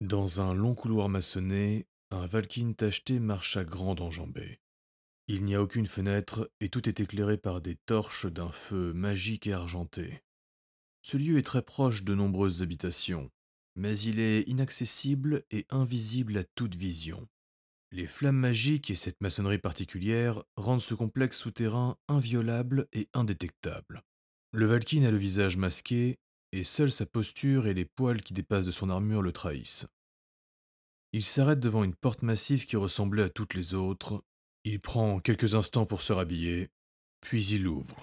Dans un long couloir maçonné, un Valkyne tacheté marche à grandes enjambées. Il n'y a aucune fenêtre et tout est éclairé par des torches d'un feu magique et argenté. Ce lieu est très proche de nombreuses habitations, mais il est inaccessible et invisible à toute vision. Les flammes magiques et cette maçonnerie particulière rendent ce complexe souterrain inviolable et indétectable. Le Valkyne a le visage masqué, et seule sa posture et les poils qui dépassent de son armure le trahissent. Il s'arrête devant une porte massive qui ressemblait à toutes les autres. Il prend quelques instants pour se rhabiller, puis il l'ouvre.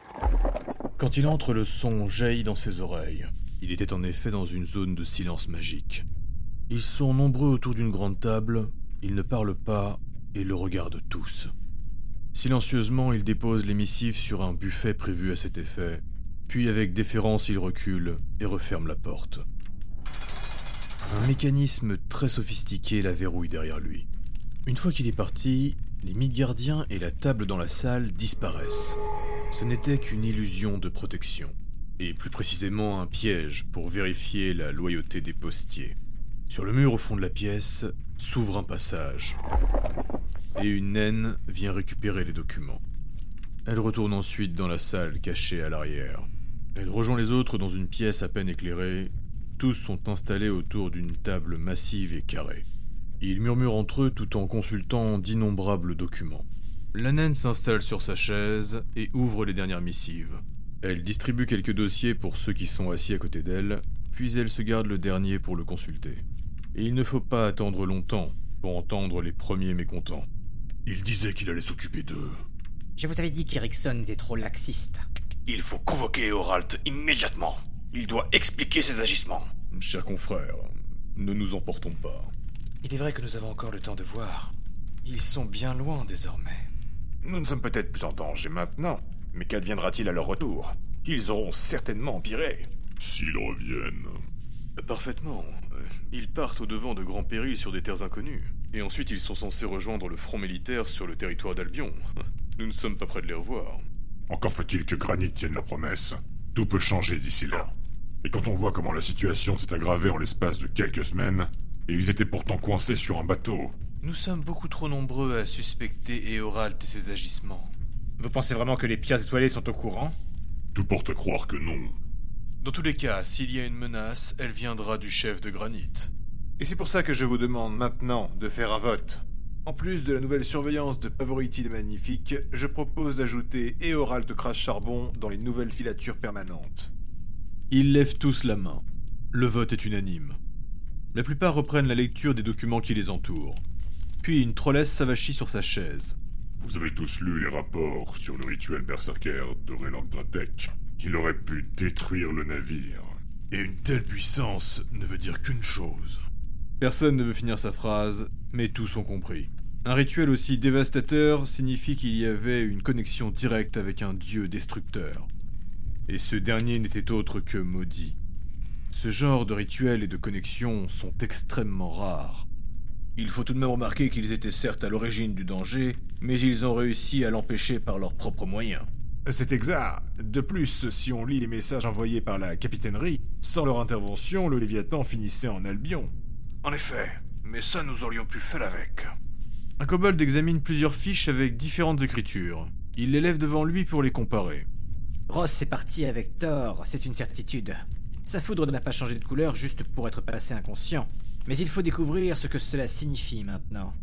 Quand il entre, le son jaillit dans ses oreilles. Il était en effet dans une zone de silence magique. Ils sont nombreux autour d'une grande table, ils ne parlent pas et le regardent tous. Silencieusement, il dépose les missives sur un buffet prévu à cet effet, puis avec déférence, il recule et referme la porte. Un mécanisme très sophistiqué la verrouille derrière lui. Une fois qu'il est parti, les Midgardiens et la table dans la salle disparaissent. Ce n'était qu'une illusion de protection, et plus précisément un piège pour vérifier la loyauté des postiers. Sur le mur au fond de la pièce s'ouvre un passage, et une naine vient récupérer les documents. Elle retourne ensuite dans la salle cachée à l'arrière. Elle rejoint les autres dans une pièce à peine éclairée. Tous sont installés autour d'une table massive et carrée. Ils murmurent entre eux tout en consultant d'innombrables documents. La naine s'installe sur sa chaise et ouvre les dernières missives. Elle distribue quelques dossiers pour ceux qui sont assis à côté d'elle, puis elle se garde le dernier pour le consulter. Et il ne faut pas attendre longtemps pour entendre les premiers mécontents. Il disait qu'il allait s'occuper d'eux. Je vous avais dit qu'Erickson était trop laxiste. Il faut convoquer Horalt immédiatement. Il doit expliquer ses agissements. Cher confrère, ne nous emportons pas. Il est vrai que nous avons encore le temps de voir. Ils sont bien loin désormais. Nous ne sommes peut-être plus en danger maintenant, mais qu'adviendra-t-il à leur retour? Ils auront certainement empiré. S'ils reviennent. Parfaitement. Ils partent au-devant de grands périls sur des terres inconnues. Et ensuite, ils sont censés rejoindre le front militaire sur le territoire d'Albion. Nous ne sommes pas près de les revoir. Encore faut-il que Granit tienne la promesse. Tout peut changer d'ici là. Et quand on voit comment la situation s'est aggravée en l'espace de quelques semaines, et ils étaient pourtant coincés sur un bateau. Nous sommes beaucoup trop nombreux à suspecter Eoralt et ses agissements. Vous pensez vraiment que les pierres étoilées sont au courant? Tout porte à croire que non. Dans tous les cas, s'il y a une menace, elle viendra du chef de Granit. Et c'est pour ça que je vous demande maintenant de faire un vote. En plus de la nouvelle surveillance de Pavoritide Magnifique, je propose d'ajouter Eoralt Crash Charbon dans les nouvelles filatures permanentes. Ils lèvent tous la main. Le vote est unanime. La plupart reprennent la lecture des documents qui les entourent. Puis une trollesse s'avachit sur sa chaise. Vous avez tous lu les rapports sur le rituel berserker de Reland Dratek. Il aurait pu détruire le navire. Et une telle puissance ne veut dire qu'une chose. Personne ne veut finir sa phrase, mais tous ont compris. Un rituel aussi dévastateur signifie qu'il y avait une connexion directe avec un dieu destructeur. Et ce dernier n'était autre que maudit. Ce genre de rituels et de connexions sont extrêmement rares. Il faut tout de même remarquer qu'ils étaient certes à l'origine du danger, mais ils ont réussi à l'empêcher par leurs propres moyens. C'est exact. De plus, si on lit les messages envoyés par la capitainerie, sans leur intervention, le Léviathan finissait en Albion. En effet, mais ça nous aurions pu faire avec. Un kobold examine plusieurs fiches avec différentes écritures. Il les lève devant lui pour les comparer. Ross est parti avec Thor, c'est une certitude. Sa foudre n'a pas changé de couleur juste pour être passé inconscient. Mais il faut découvrir ce que cela signifie maintenant.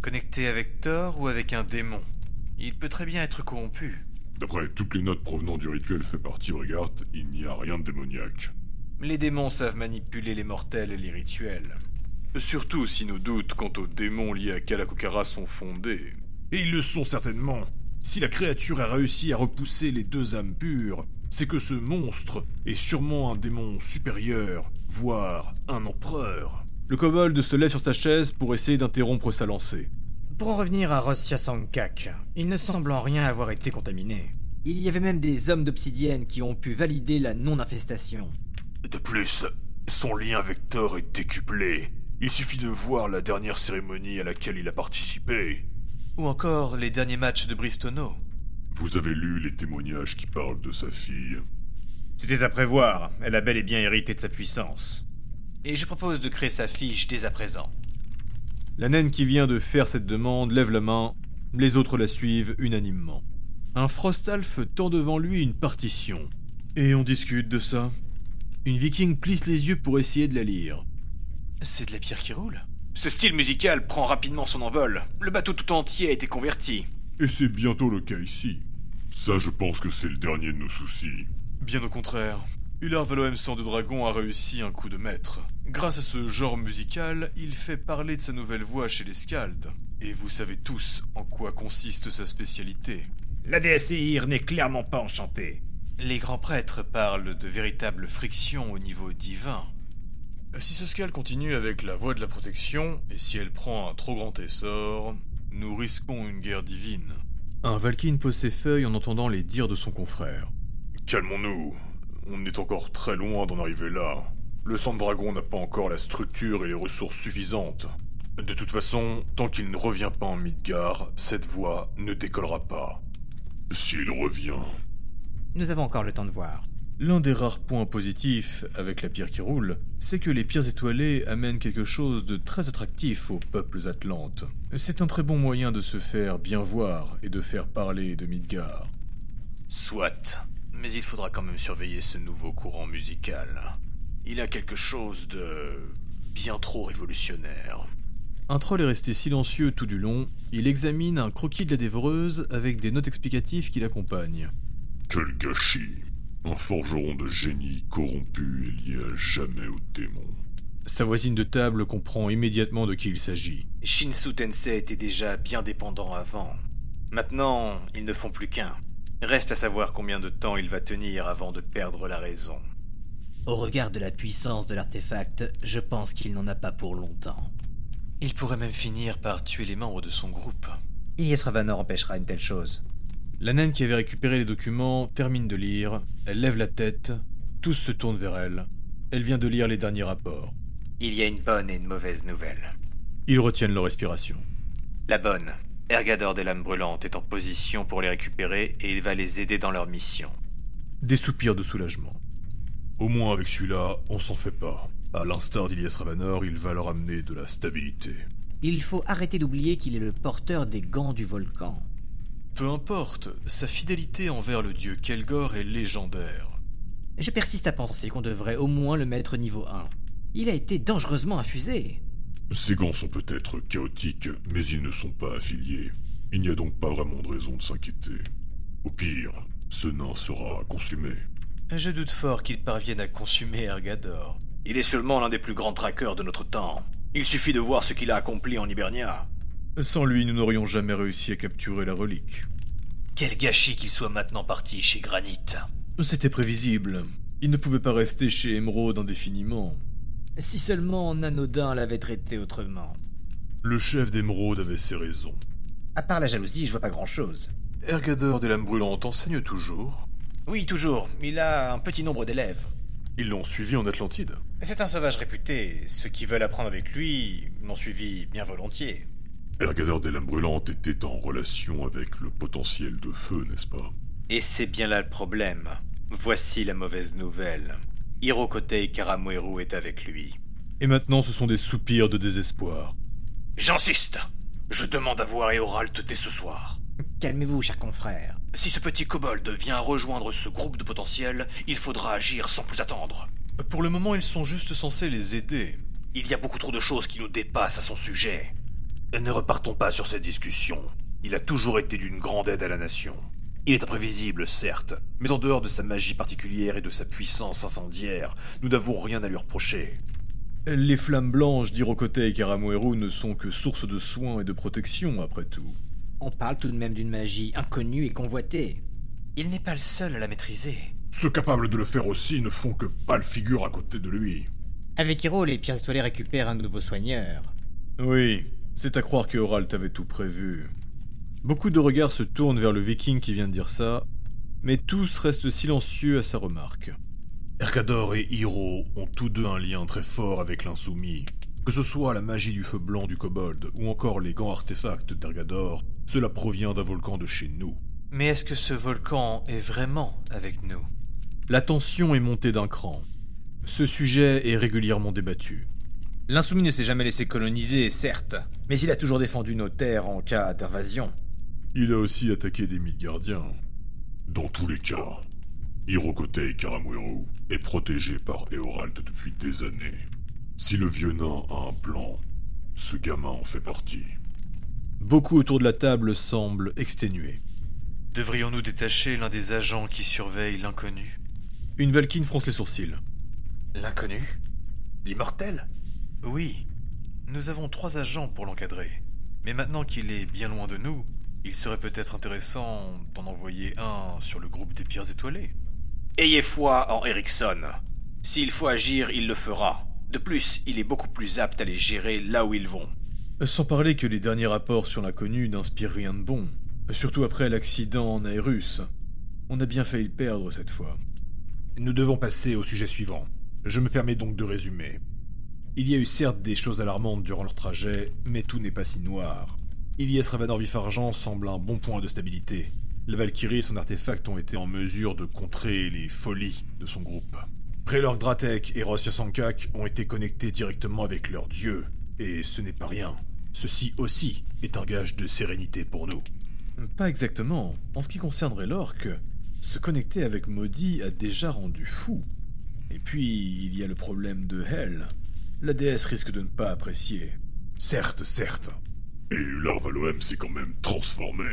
Connecté avec Thor ou avec un démon? Il peut très bien être corrompu. D'après toutes les notes provenant du rituel fait par Tibregard, il n'y a rien de démoniaque. Les démons savent manipuler les mortels et les rituels. Surtout si nos doutes quant aux démons liés à Kalakokara sont fondés. Et ils le sont certainement. Si la créature a réussi à repousser les deux âmes pures, c'est que ce monstre est sûrement un démon supérieur, voire un empereur. Le kobold se lève sur sa chaise pour essayer d'interrompre sa lancée. Pour en revenir à Rossia Sankak, il ne semble en rien avoir été contaminé. Il y avait même des hommes d'obsidienne qui ont pu valider la non-infestation. De plus, son lien avec Thor est décuplé. Il suffit de voir la dernière cérémonie à laquelle il a participé. Ou encore les derniers matchs de Bristono. Vous avez lu les témoignages qui parlent de sa fille C'était à prévoir. Elle a bel et bien hérité de sa puissance. et je propose de créer sa fiche dès à présent. La naine qui vient de faire cette demande lève la main, les autres la suivent unanimement. Un Frostalf tend devant lui une partition. Et on discute de ça. Une viking plisse les yeux pour essayer de la lire. C'est de la pierre qui roule Ce style musical prend rapidement son envol. Le bateau tout entier a été converti. Et c'est bientôt le cas ici. Ça, je pense que c'est le dernier de nos soucis. Bien au contraire. Ular Valoem Sang de Dragon a réussi un coup de maître. Grâce à ce genre musical, il fait parler de sa nouvelle voix chez les Skalds. Et vous savez tous en quoi consiste sa spécialité. La déesse Ihir n'est clairement pas enchantée. Les grands prêtres parlent de véritables frictions au niveau divin. Si ce Skald continue avec la voie de la protection, et si elle prend un trop grand essor, nous risquons une guerre divine. Un Valkyne pose ses feuilles en entendant les dires de son confrère. Calmons-nous. On est encore très loin d'en arriver là. Le sang de dragon n'a pas encore la structure et les ressources suffisantes. De toute façon, tant qu'il ne revient pas en Midgard, cette voie ne décollera pas. S'il revient, Nous avons encore le temps de voir. L'un des rares points positifs avec la pierre qui roule, c'est que les pierres étoilées amènent quelque chose de très attractif aux peuples atlantes. C'est un très bon moyen de se faire bien voir et de faire parler de Midgard. Soit, mais il faudra quand même surveiller ce nouveau courant musical. Il a quelque chose de bien trop révolutionnaire. Un troll est resté silencieux tout du long, il examine un croquis de la dévoreuse avec des notes explicatives qui l'accompagnent. quel gâchis. Un forgeron de génie corrompu et lié à jamais au démon. Sa voisine de table comprend immédiatement de qui il s'agit. Shinsu Tensei était déjà bien dépendant avant. Maintenant, ils ne font plus qu'un. Reste à savoir combien de temps il va tenir avant de perdre la raison. Au regard de la puissance de l'artefact, je pense qu'il n'en a pas pour longtemps. Il pourrait même finir par tuer les membres de son groupe. Ilyes Ravanor empêchera une telle chose. La naine qui avait récupéré les documents termine de lire, elle lève la tête, tous se tournent vers elle. Elle vient de lire les derniers rapports. Il y a une bonne et une mauvaise nouvelle. Ils retiennent leur respiration. La bonne, Ergador des lames brûlantes est en position pour les récupérer et il va les aider dans leur mission. Des soupirs de soulagement. Au moins avec celui-là, on s'en fait pas. À l'instar d'Ilias Ravanor, il va leur amener de la stabilité. Il faut arrêter d'oublier qu'il est le porteur des gants du volcan. Peu importe, sa fidélité envers le dieu Kelgor est légendaire. Je persiste à penser qu'on devrait au moins le mettre niveau 1. Il a été dangereusement infusé. Ces gants sont peut-être chaotiques, mais ils ne sont pas affiliés. Il n'y a donc pas vraiment de raison de s'inquiéter. Au pire, ce nain sera consumé. Je doute fort qu'il parvienne à consumer Ergador. Il est seulement l'un des plus grands traqueurs de notre temps. Il suffit de voir ce qu'il a accompli en Hibernia. Sans lui, nous n'aurions jamais réussi à capturer la relique. Quel gâchis qu'il soit maintenant parti chez Granit. C'était prévisible. Il ne pouvait pas rester chez Emeraude indéfiniment. Si seulement Nanodin l'avait traité autrement. Le chef d'Émeraude avait ses raisons. À part la jalousie, je vois pas grand-chose. Ergador des lames brûlantes enseigne toujours. Oui, toujours. Il a un petit nombre d'élèves. Ils l'ont suivi en Atlantide. C'est un sauvage réputé. Ceux qui veulent apprendre avec lui m'ont suivi bien volontiers. Ergador des lames brûlantes était en relation avec le potentiel de feu, n'est-ce pas? Et c'est bien là le problème. Voici la mauvaise nouvelle. Hirokotei Karamoeru est avec lui. Et maintenant, ce sont des soupirs de désespoir. J'insiste. Je demande à voir Eoralt dès ce soir. Calmez-vous, cher confrère. Si ce petit kobold vient rejoindre ce groupe de potentiels, il faudra agir sans plus attendre. Pour le moment, ils sont juste censés les aider. Il y a beaucoup trop de choses qui nous dépassent à son sujet. Et ne repartons pas sur cette discussion. Il a toujours été d'une grande aide à la nation. Il est imprévisible, certes, mais en dehors de sa magie particulière et de sa puissance incendiaire, nous n'avons rien à lui reprocher. Les flammes blanches d'Hirokote et Karamoeru ne sont que source de soins et de protection, après tout. On parle tout de même d'une magie inconnue et convoitée. Il n'est pas le seul à la maîtriser. Ceux capables de le faire aussi ne font que pâle figure à côté de lui. Avec Hiro, les pierres étoilées récupèrent un nouveau soigneur. Oui, c'est à croire que Horalt avait tout prévu. Beaucoup de regards se tournent vers le viking qui vient de dire ça, mais tous restent silencieux à sa remarque. Ergador et Hiro ont tous deux un lien très fort avec l'insoumis. Que ce soit la magie du feu blanc du kobold ou encore les gants artefacts d'Ergador, cela provient d'un volcan de chez nous. Mais est-ce que ce volcan est vraiment avec nous? La tension est montée d'un cran. Ce sujet est régulièrement débattu. L'insoumis ne s'est jamais laissé coloniser, certes, mais il a toujours défendu nos terres en cas d'invasion. Il a aussi attaqué des Midgardiens. Dans tous les cas, Hirokotei Karamuero est protégé par Eorald depuis des années. Si le vieux nain a un plan, ce gamin en fait partie. Beaucoup autour de la table semblent exténués. Devrions-nous détacher l'un des agents qui surveillent l'inconnu? Une Valkyne fronce les sourcils. L'inconnu? L'immortel? Oui. Nous avons trois agents pour l'encadrer. Mais maintenant qu'il est bien loin de nous, il serait peut-être intéressant d'en envoyer un sur le groupe des pierres étoilées. Ayez foi en Erickson. S'il faut agir, il le fera. De plus, il est beaucoup plus apte à les gérer là où ils vont. Sans parler que les derniers rapports sur l'inconnu n'inspirent rien de bon. Surtout après l'accident en Aérus. On a bien failli le perdre cette fois. Nous devons passer au sujet suivant. Je me permets donc de résumer. Il y a eu certes des choses alarmantes durant leur trajet, mais tout n'est pas si noir. Ilyes Ravanor Vif-Argent semble un bon point de stabilité. La Valkyrie et son artefact ont été en mesure de contrer les folies de son groupe. Prelor Dratek et Rossia Sankak ont été connectés directement avec leur dieu, et ce n'est pas rien. Ceci aussi est un gage de sérénité pour nous. Pas exactement. En ce qui concerne Raylork, se connecter avec Maudit a déjà rendu fou. Et puis, il y a le problème de Hell. La déesse risque de ne pas apprécier. Certes, certes. Et Larvaloem s'est quand même transformé.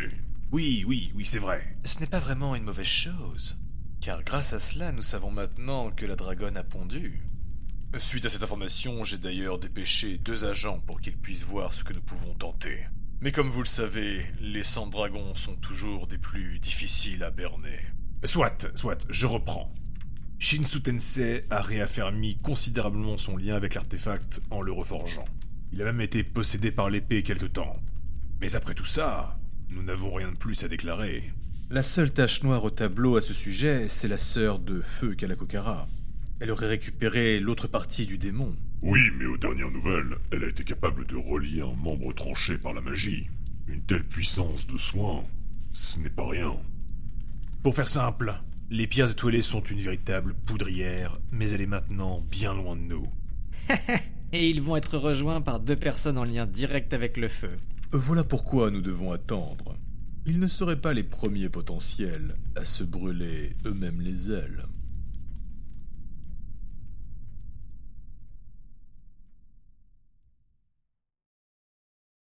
Oui, oui, oui, c'est vrai. Ce n'est pas vraiment une mauvaise chose. Car grâce à cela, nous savons maintenant que la dragonne a pondu. Suite à cette information, j'ai d'ailleurs dépêché deux agents pour qu'ils puissent voir ce que nous pouvons tenter. Mais comme vous le savez, les sangs dragons sont toujours des plus difficiles à berner. Soit, soit, je reprends. Shinsu Tensei a réaffermi considérablement son lien avec l'artefact en le reforgeant. Il a même été possédé par l'épée quelque temps. Mais après tout ça, nous n'avons rien de plus à déclarer. La seule tache noire au tableau à ce sujet, c'est la sœur de Feu Kalakokara. Elle aurait récupéré l'autre partie du démon. Oui, mais aux dernières nouvelles, elle a été capable de relier un membre tranché par la magie. Une telle puissance de soin, ce n'est pas rien. Pour faire simple, les pierres étoilées sont une véritable poudrière, mais elle est maintenant bien loin de nous. Et ils vont être rejoints par deux personnes en lien direct avec le feu. Voilà pourquoi nous devons attendre. Ils ne seraient pas les premiers potentiels à se brûler eux-mêmes les ailes.